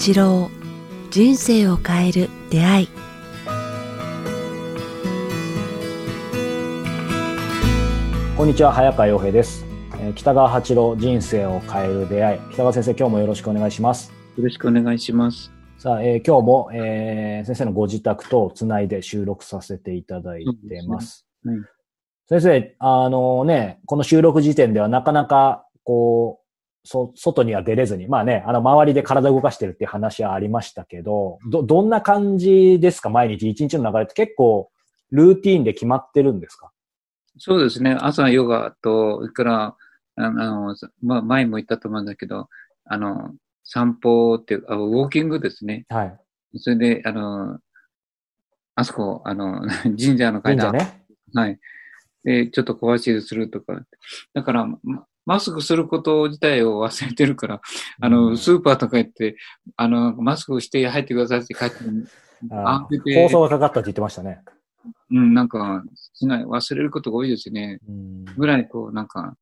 八郎人生を変える出会いこんにちは早川洋平ですえー北川八郎人生を変える出会い北川先生今日もよろしくお願いしますよろしくお願いします。さあ、えー今日も、えー先生のご自宅とつないで収録させていただいてます。はい。先生、あのね、この収録時点ではなかなか、こう、そ、外には出れずに、まあね、あの、周りで体動かしてるっていう話はありましたけど、ど、どんな感じですか？毎日、一日の流れって結構、ルーティーンで決まってるんですか？そうですね。朝ヨガと、それから、あの、まあ、前も言ったと思うんだけど、あの、散歩っていう、あウォーキングですね。はい。それで、あの、あそこ、あの、神社の階段。神社ね。はい。で、ちょっと小走りするとか。だから、まマスクすること自体を忘れてるから、あうの、んスーパーとか行って、あの、マスクをして入ってくださいって書いてあ放送がかかったって言ってましたね。うん、なんか、しない、忘れることが多いですね。うんぐらい、こう、なんか、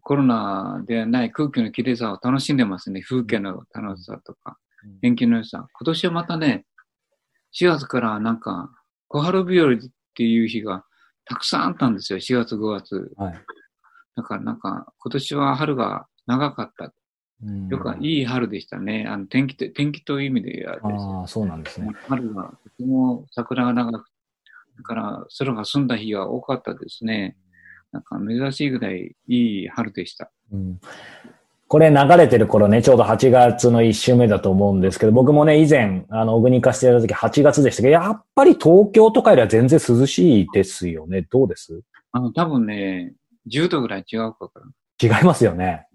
コロナではない空気のきれいさを楽しんでますね。風景の楽しさとか、天気の良さ。今年はまたね、4月からなんか、小春日和っていう日がたくさんあったんですよ。4月、5月。はい。だからなんか、今年は春が長かった。うんよくいい春でしたね。あの、天気と、天気という意味ではですああ、そうなんですね。春がとても桜が長く、だから空が澄んだ日が多かったですね。なんか珍しいぐらいいい春でした。うんこれ流れてる頃ね、ちょうど8月の1週目だと思うんですけど、僕もね、以前、あの、小国化してた時8月でしたけど、やっぱり東京とかよりは全然涼しいですよね。どうです？あの、多分ね、10度ぐらい違うかから。違いますよね、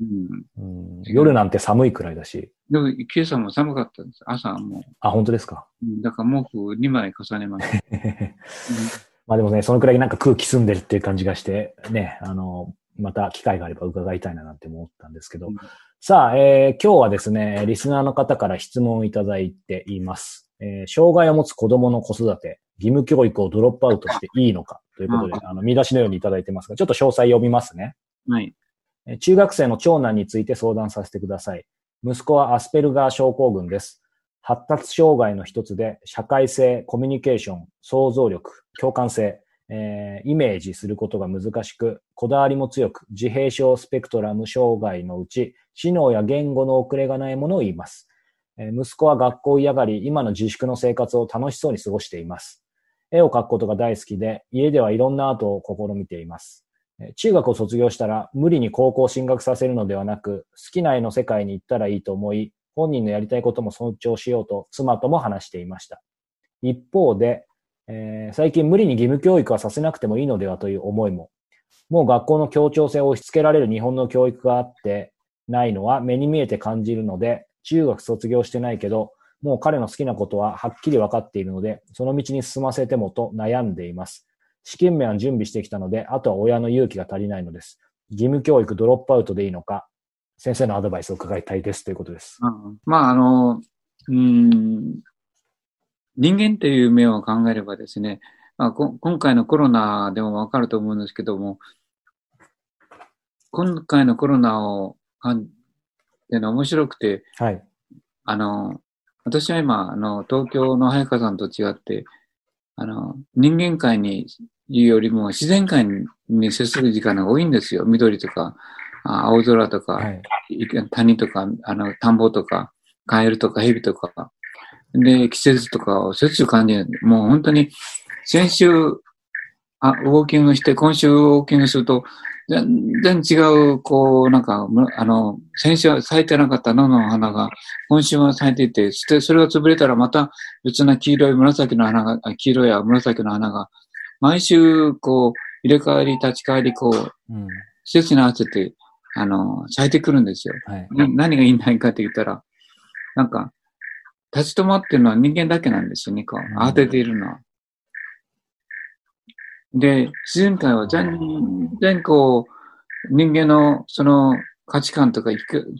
うん。うん。夜なんて寒いくらいだし。でも、今朝も寒かったんです。朝も。あ、本当ですか。うんだから毛布2枚重ねました。まあでもね、そのくらいなんか空気澄んでるっていう感じがして、ね、あの、また機会があれば伺いたいななんて思ったんですけど。うんさあ、えー今日はですね、リスナーの方から質問をいただいています。えー障害を持つ子供の子育て、義務教育をドロップアウトしていいのかということで、うんあの、見出しのようにいただいてますが、ちょっと詳細読みますね。はい。えー中学生の長男について相談させてください。息子はアスペルガー症候群です。発達障害の一つで、社会性、コミュニケーション、想像力、共感性、えーイメージすることが難しく、こだわりも強く、自閉症スペクトラム障害のうち、知能や言語の遅れがないものを言います。えー息子は学校を嫌がり、今の自粛の生活を楽しそうに過ごしています。絵を描くことが大好きで、家ではいろんなアートを試みています。中学を卒業したら無理に高校進学させるのではなく、好きな絵の世界に行ったらいいと思い、本人のやりたいことも尊重しようと妻とも話していました。一方で、えー最近無理に義務教育はさせなくてもいいのではという思いも、もう学校の協調性を押し付けられる日本の教育があってないのは目に見えて感じるので、中学卒業してないけど、もう彼の好きなことははっきり分かっているので、その道に進ませてもと悩んでいます。試験面は準備してきたので、あとは親の勇気が足りないのです。義務教育ドロップアウトでいいのか、先生のアドバイスを伺いたいですということです。うんまあ、あの、うん、人間っていう面を考えればですね、まあ、こ今回のコロナでもわかると思うんですけども、今回のコロナをっていうのは面白くて、はい。あの、私は今、あの、東京の早川さんと違って、あの、人間界にいうよりも自然界に接する時間が多いんですよ。緑とか、あ青空とか、はい。い谷とか、あの、田んぼとか、カエルとかヘビとか、で、季節とかをしょっちゅう感じる。もう本当に、先週、あ、ウォーキングして、今週ウォーキングすると、全然違う、こう、なんか、むあの、先週は咲いてなかった野の花が、今週は咲いていて、そしてそれが潰れたらまた別な黄色い紫の花が、あ黄色や紫の花が、毎週、こう、入れ替わり、立ち替わり、こう、うん。季節に合わせて、あの、咲いてくるんですよ。はい。な何がいないかって言ったら、なんか、立ち止まってるのは人間だけなんですよね、こう、うん慌てているのは。で、自然界は全然こう、人間のその価値観とか、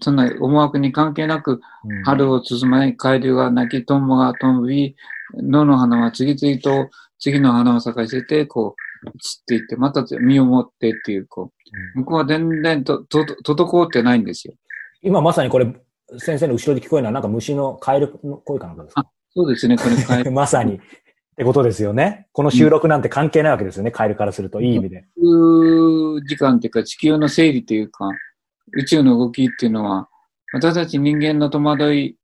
そんな思惑に関係なく、うん春を包まれ、海流が鳴き、トンボが飛び、野の花は次々と次の花を咲かせて、こう、散っていって、また実を持ってっていう、こう、向こうは全然と、と、滞ってないんですよ。今まさにこれ、先生の後ろで聞こえるのはなんか虫のカエルの声かなんかですか？そうですね、これ変える。まさに。ってことですよね。この収録なんて関係ないわけですよね、カエルからすると、いい意味で。時間っていうか地球の整理というか、宇宙の動きっていうのは、私たち人間の戸惑い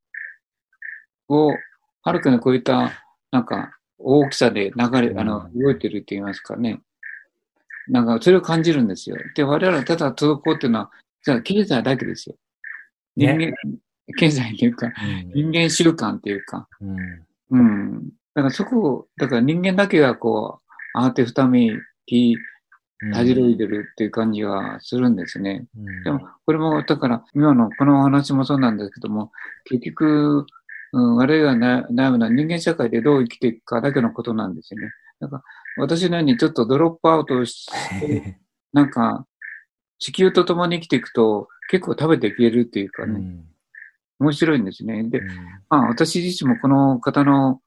をはるかに超えた、なんか、大きさで流れ、あの、動いてるって言いますかね。なんか、それを感じるんですよ。で、我々はただ滞っていうのは、じゃあ経済だけですよ。人間、経済っていうか、人間習慣っていうか、うん。うん。だからそこを、だから人間だけがこう、慌てふためき、たじろいでるっていう感じがするんですね。うんでも、これも、だから、今のこのお話もそうなんですけども、結局、うん、我々が悩むのは人間社会でどう生きていくかだけのことなんですよね。だから、私のようにちょっとドロップアウトして、なんか、地球と共に生きていくと、結構食べていけるっていうかね、うん面白いんですね。で、うんまあ、私自身もこの方の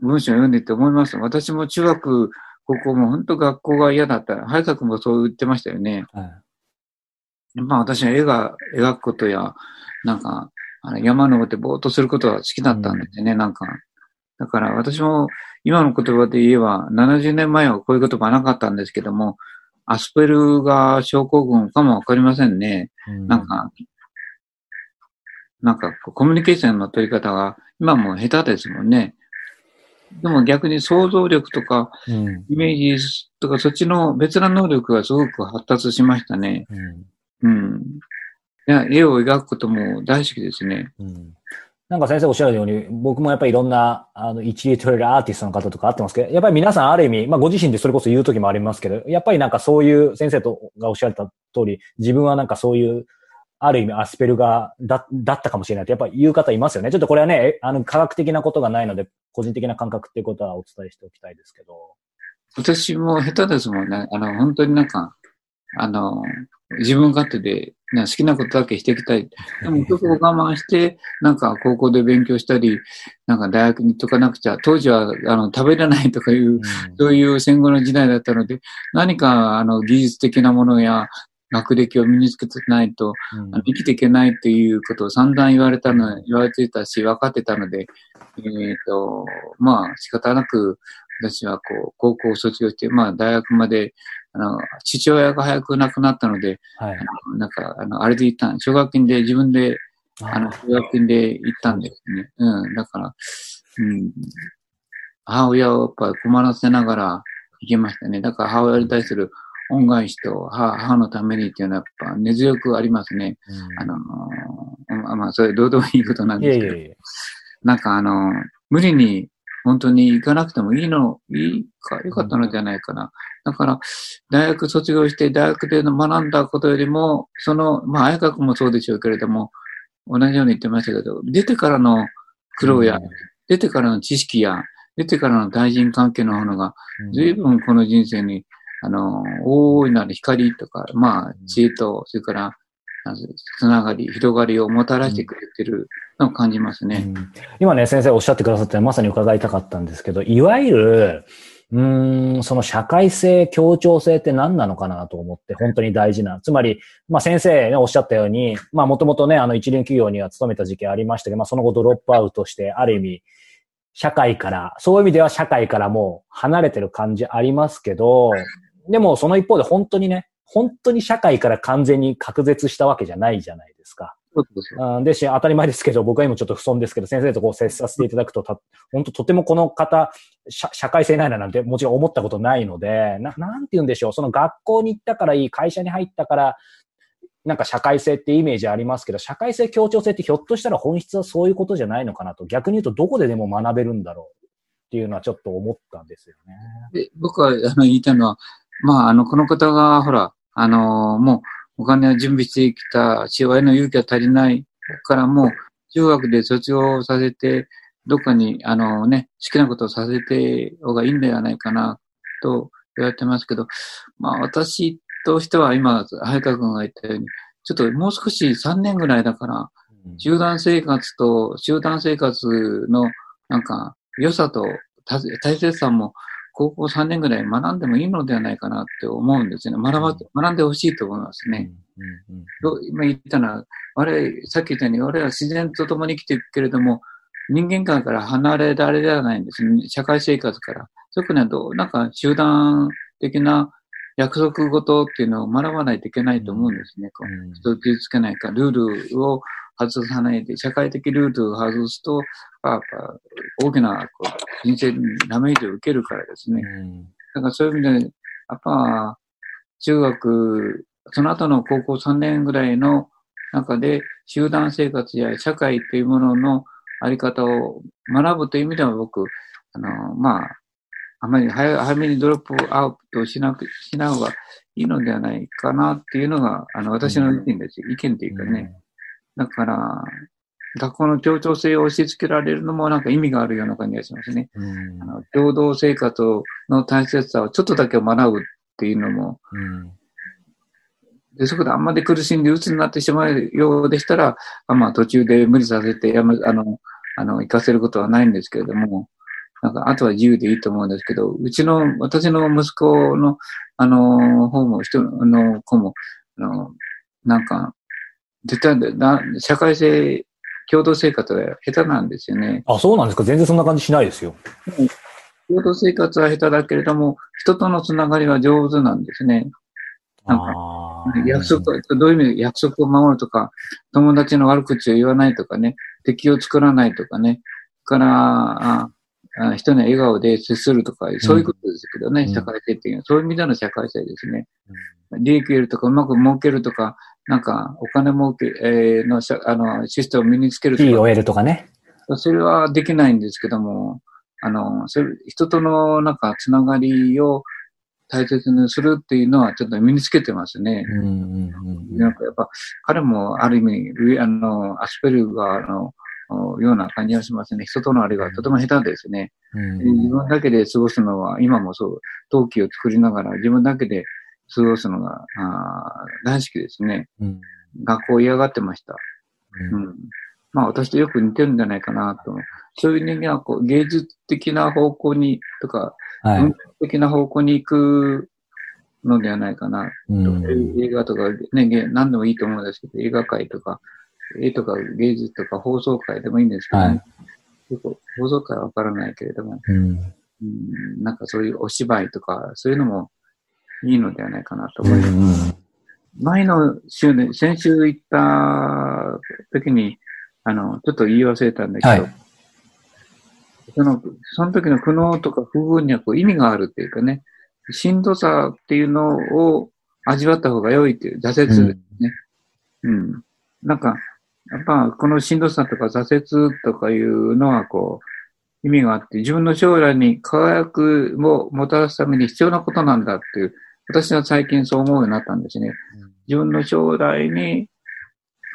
文章を読んでて思います。私も中学、高校も本当学校が嫌だった。早川君もそう言ってましたよね。はいまあ私は絵が描くことや、なんか、あの山登ってぼーっとすることが好きだったんですよね、なんか。だから私も今の言葉で言えば、70年前はこういう言葉なかったんですけども、アスペルガー症候群かもわかりませんね。うんなんか、なんかコミュニケーションの取り方が今も下手ですもんね。でも逆に想像力とかうんイメージとかそっちの別な能力がすごく発達しましたね。うんうん。いや、絵を描くことも大好きですね。うんなんか先生おっしゃるように、僕もやっぱりいろんな、あの、一流取れるアーティストの方とか会ってますけど、やっぱり皆さんある意味、まあご自身でそれこそ言う時もありますけど、やっぱりなんかそういう先生とがおっしゃった通り、自分はなんかそういう、ある意味アスペルガーだだったかもしれないってやっぱり言う方いますよね。ちょっとこれはね、えあの、科学的なことがないので、個人的な感覚っていうことはお伝えしておきたいですけど。私も下手ですもんね。あの、本当になんか、あの、自分勝手で、ね、好きなことだけしていきたい。でも、そこを我慢して、なんか高校で勉強したり、なんか大学に行っとかなくちゃ、当時は、あの、食べれないとかいう、そういう戦後の時代だったので、何か、あの、技術的なものや、学歴を身につけてないと、うん生きていけないっていうことを散々言われたの、言われてたし、分かってたので、えっ、と、まあ仕方なく、私はこう、高校を卒業して、まあ大学まで、あの、父親が早く亡くなったので、はい。あのなんか、あの、あれで行ったん、奨学金で自分で、あの、奨学金で行ったんですね。うん、だから、うん、母親をやっぱり困らせながら行けましたね。だから母親に対する恩返しと母母のためにっていうのはやっぱ根強くありますね。うんあのーまあまあ、それどうでもいいことなんいですけど、えいえいえ。なんかあのー無理に本当に行かなくてもいいの、いいか、よかったのじゃないかな。だから、大学卒業して大学での学んだことよりも、その、まあ、綾香君もそうでしょうけれども、同じように言ってましたけど、出てからの苦労や、出てからの知識や、出てからの対人関係のものが、うん随分この人生に、あの、大いなる光とか、まあ、知恵と、それから、つながり、広がりをもたらしてくれてるのを感じますね。うん今ね、先生おっしゃってくださってまさに伺いたかったんですけど、いわゆる、うーん、その社会性、協調性って何なのかなと思って、本当に大事な。つまり、まあ先生ね、おっしゃったように、まあもともとね、あの一流企業には勤めた時期ありましたけど、まあその後ドロップアウトして、ある意味、社会から、そういう意味では社会からもう離れてる感じありますけど、でもその一方で本当にね、本当に社会から完全に隔絶したわけじゃないじゃないですか。ですし、当たり前ですけど、僕は今ちょっと不損ですけど、先生とこう接させていただくと、た本当とてもこの方、社社会性ないななんてもちろん思ったことないので、ななんて言うんでしょう、その学校に行ったからいい、会社に入ったから、なんか社会性ってイメージありますけど、社会性協調性ってひょっとしたら本質はそういうことじゃないのかなと、逆に言うとどこででも学べるんだろうっていうのはちょっと思ったんですよね。で僕はあの言いたいのは、まあ、あの、この方が、ほら、あの、もう、お金を準備してきた父親の勇気が足りないから、もう、中学で卒業させて、どっかに、あのね、好きなことをさせて方がいいんではないかな、と言われてますけど、まあ、私としては今、早川君が言ったように、ちょっともう少し3年ぐらいだから、集団生活と集団生活のなんか良さと大大切さも高校3年ぐらい学んでもいいのではないかなって思うんですよね。学ば、学んでほしいと思いますね。今言ったのは、あれ、さっき言ったように、俺は自然と共に生きていくけれども、人間界から離れられではないんですね。社会生活から。特にどなんか集団的な約束事っていうのを学ばないといけないと思うんですね。こう人を傷つけないか、ルールを外さないで、社会的ルールを外すと、やっぱ大きなこう人生にダメージを受けるからですね。だからそういう意味で、やっぱ中学、その後の高校3年ぐらいの中で集団生活や社会っていうもののあり方を学ぶという意味では僕、あの、まあ、あまり早早めにドロップアウトしなく、しない方がいいのではないかなっていうのが、あの、私の意見です。意見というかね。だから、学校の協調性を押し付けられるのもなんか意味があるような感じがしますね。あの共同生活の大切さをちょっとだけ学ぶっていうのも、でそこであんまり苦しんで鬱になってしまうようでしたら、まあ途中で無理させてやめ、あの、あの、行かせることはないんですけれども、なんか、あとは自由でいいと思うんですけど、うちの、私の息子の、あの、方も、人の子も、あの、なんか、絶対な、社会性、共同生活は下手なんですよね。あ、そうなんですか全然そんな感じしないですよ。共同生活は下手だけれども、人とのつながりは上手なんですね。なんか、約束、どういう意味で約束を守るとか、友達の悪口を言わないとかね、敵を作らないとかね、から、人に笑顔で接するとか、そういうことですけどね、うん、社会性っていうのは、そういう意味での社会性ですね。うん、利益を得るとか、うまく儲けるとか、なんか、お金儲け、えー、の、あの、システムを身につけるとか。いいを得るとかね。それはできないんですけども、あの、それ、人との、なんか、つながりを大切にするっていうのは、ちょっと身につけてますね。なんか、やっぱ、彼も、ある意味、あの、アスペルガーの、ような感じがしますね。人とのあれがとても下手ですね。うん、自分だけで過ごすのは、今もそう、陶器を作りながら自分だけで過ごすのがあ大好きですね。うん、学校嫌がってました。うん、うん、まあ私とよく似てるんじゃないかなと。そういう人間はこう芸術的な方向にとか、はい、文化的な方向に行くのではないかな、うん、映画とかね、何でもいいと思うんですけど、映画界とか、絵とか芸術とか放送会でもいいんですけど、ね、はい、放送会はわからないけれども、うん、うん。なんかそういうお芝居とか、そういうのもいいのではないかなと思います。うんうん、前の週で、先週行った時に、あの、ちょっと言い忘れたんだけど、はい、その、その時の苦悩とか不運にはこう意味があるっていうかね、しんどさっていうのを味わった方が良いっていう挫折ですね。うん、うん。なんか、やっぱこのしんどさとか挫折とかいうのはこう意味があって、自分の将来に輝くをもたらすために必要なことなんだっていう、私は最近そう思うようになったんですね。自分の将来に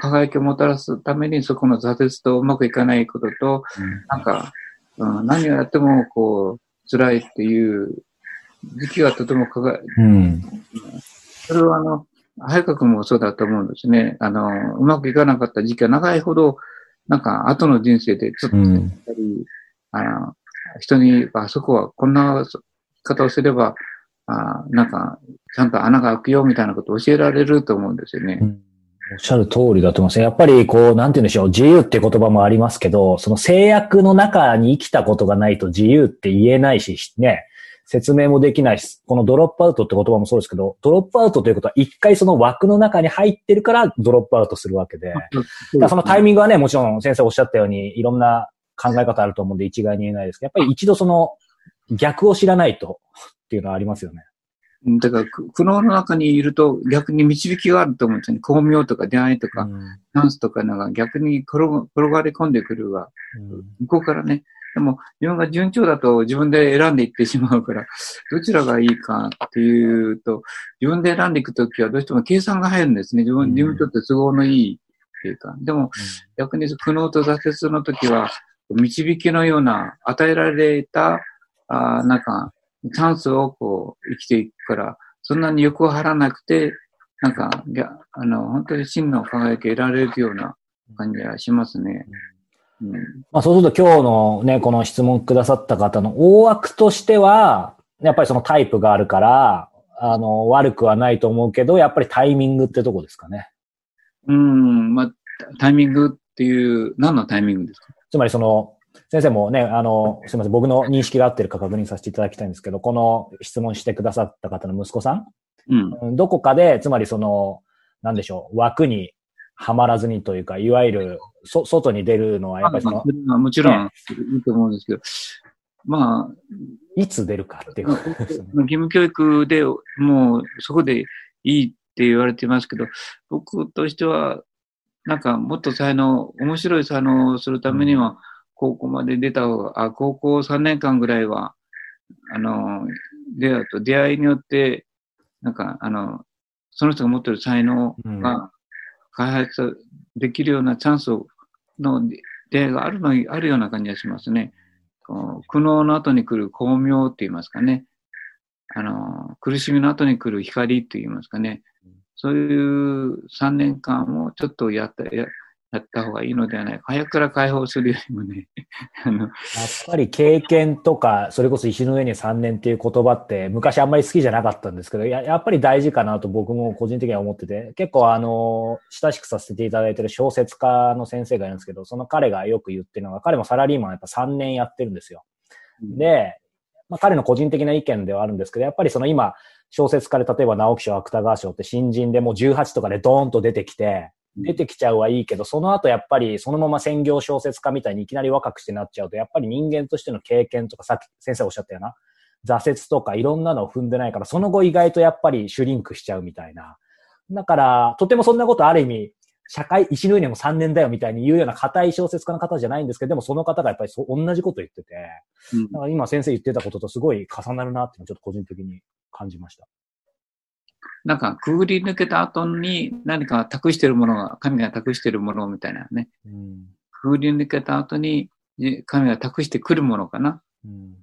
輝きをもたらすためにそこの挫折とうまくいかないことと、なんか、うん、何をやってもこう辛いっていう時期がとても輝い、うん、それはあの、早川君もそうだと思うんですね。あの、うまくいかなかった時期が長いほど、なんか後の人生でちょっと、うん、あの人に、あそこはこんな方をすれば、あなんか、ちゃんと穴が開くよみたいなことを教えられると思うんですよね。うん。おっしゃる通りだと思います。やっぱり、こう、なんて言うんでしょう、自由って言葉もありますけど、その制約の中に生きたことがないと自由って言えないし、ね、説明もできないし、このドロップアウトって言葉もそうですけど、ドロップアウトということは一回その枠の中に入ってるからドロップアウトするわけで、そのタイミングはね、もちろん先生おっしゃったようにいろんな考え方あると思うんで一概に言えないですけど、やっぱり一度その逆を知らないとっていうのはありますよね。だから、苦悩の中にいると逆に導きがあると思うんですよね。巧妙とか出会いとか、ダンスとかのが逆に転がり込んでくるわ。向こうからね、でも、自分が順調だと自分で選んでいってしまうから、どちらがいいかっていうと、自分で選んでいくときはどうしても計算が入るんですね。自分、自分にとって都合のいいっていうか。でも、逆に苦悩と挫折のときは、導きのような与えられた、あなんか、チャンスをこう、生きていくから、そんなに欲を張らなくて、なんか、あの、本当に真の輝き得られるような感じはしますね。まあそうすると今日のね、この質問くださった方の大枠としては、やっぱりそのタイプがあるから、あの、悪くはないと思うけど、やっぱりタイミングってとこですかね。うん、まあ、タイミングっていう、何のタイミングですか？つまりその、先生もね、あの、すみません、僕の認識が合ってるか確認させていただきたいんですけど、この質問してくださった方の息子さん、うん。うんどこかで、つまりその、なんでしょう、枠にはまらずにというか、いわゆる、そ、外に出るのは、やっぱりそのまあもちろんいいと思うんですけど、まあ、いつ出るかっていうね。義務教育でもうそこでいいって言われてますけど、僕としては、なんかもっと才能、面白い才能をするためには、高校まで出た方が、あ、高校3年間ぐらいは、あの、出会うと、出会いによって、なんか、あの、その人が持ってる才能が開発できるようなチャンスをの出会いがあるの、あるような感じがしますね。苦悩の後に来る巧妙って言いますかね。あの、苦しみの後に来る光って言いますかね。そういう3年間をちょっとやった、ややった方がいいのではないか。早くから解放するよりもね、あの、やっぱり経験とか、それこそ石の上に3年っていう言葉って昔あんまり好きじゃなかったんですけど、ややっぱり大事かなと僕も個人的には思ってて、結構あの、親しくさせていただいてる小説家の先生がいるんですけど、その彼がよく言ってるのが、彼もサラリーマンやっぱ3年やってるんですよ。で、まあ、彼の個人的な意見ではあるんですけど、やっぱりその今、小説家で例えば直木賞、芥川賞って新人でもう18とかでドーンと出てきて、出てきちゃうはいいけど、その後やっぱりそのまま専業小説家みたいにいきなり若くしてなっちゃうと、やっぱり人間としての経験とか、さっき先生おっしゃったような、挫折とかいろんなのを踏んでないから、その後意外とやっぱりシュリンクしちゃうみたいな。だから、とてもそんなことある意味、社会、石の上にも3年だよみたいに言うような硬い小説家の方じゃないんですけど、でもその方がやっぱりそう同じこと言ってて、うんだから今先生言ってたこととすごい重なるなっていうのをちょっと個人的に感じました。なんか、くぐり抜けた後に何か託してるものが、神が託してるものみたいなね。うん。くぐり抜けた後にね神が託してくるものかな。うん。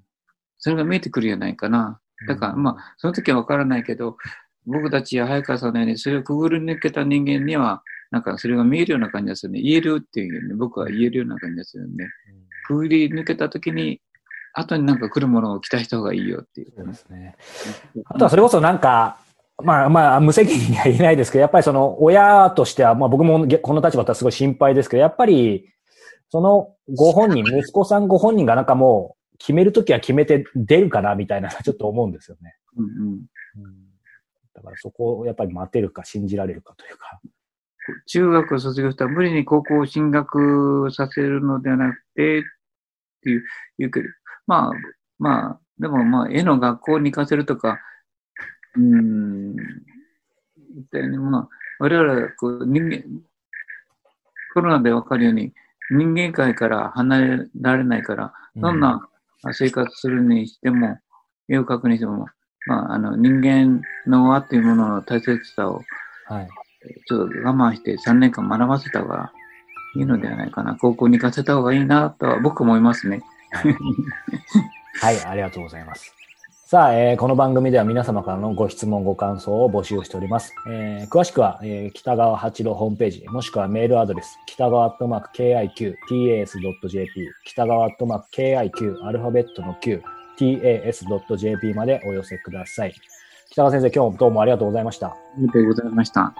それが見えてくるんじゃないかな。だから、まあ、その時はわからないけど、僕たちや早川さんのように、それをくぐり抜けた人間には、なんかそれが見えるような感じがするね。言えるっていうね、僕は言えるような感じがするね。くぐり抜けた時に、後になんか来るものを期待した方がいいよっていう。そうですね。あとはそれこそなんか、まあまあ、無責任には言えないですけど、やっぱりその親としては、まあ僕もこの立場だったらすごい心配ですけど、やっぱり、そのご本人、息子さんご本人がなんかもう決めるときは決めて出るかなみたいなちょっと思うんですよね。うんうんうんだからそこをやっぱり待てるか信じられるかというか。中学を卒業したら無理に高校を進学させるのではなくて、っていう、言うけど、まあ、まあ、でもまあ、絵の学校に行かせるとか、うーん、言ったように、まあ、我々はこう人間、コロナでわかるように、人間界から離れられないから、どんな生活するにしても、絵を描くにしても、まあ、あの、人間の輪というものの大切さをはい。ちょっと我慢して3年間学ばせた方がいいのではないかな。高校に行かせた方がいいなとは僕も思いますね。はい、ありがとうございます。さあ、えーこの番組では皆様からのご質問、ご感想を募集しております。えー詳しくは、えー北川八郎ホームページ、もしくはメールアドレス、北川アットマーク KIQ、tas.jp、北川アットマーク KIQ、アルファベットの Q、tas.jp までお寄せください。北川先生、今日もどうもありがとうございました。ありがとうございました。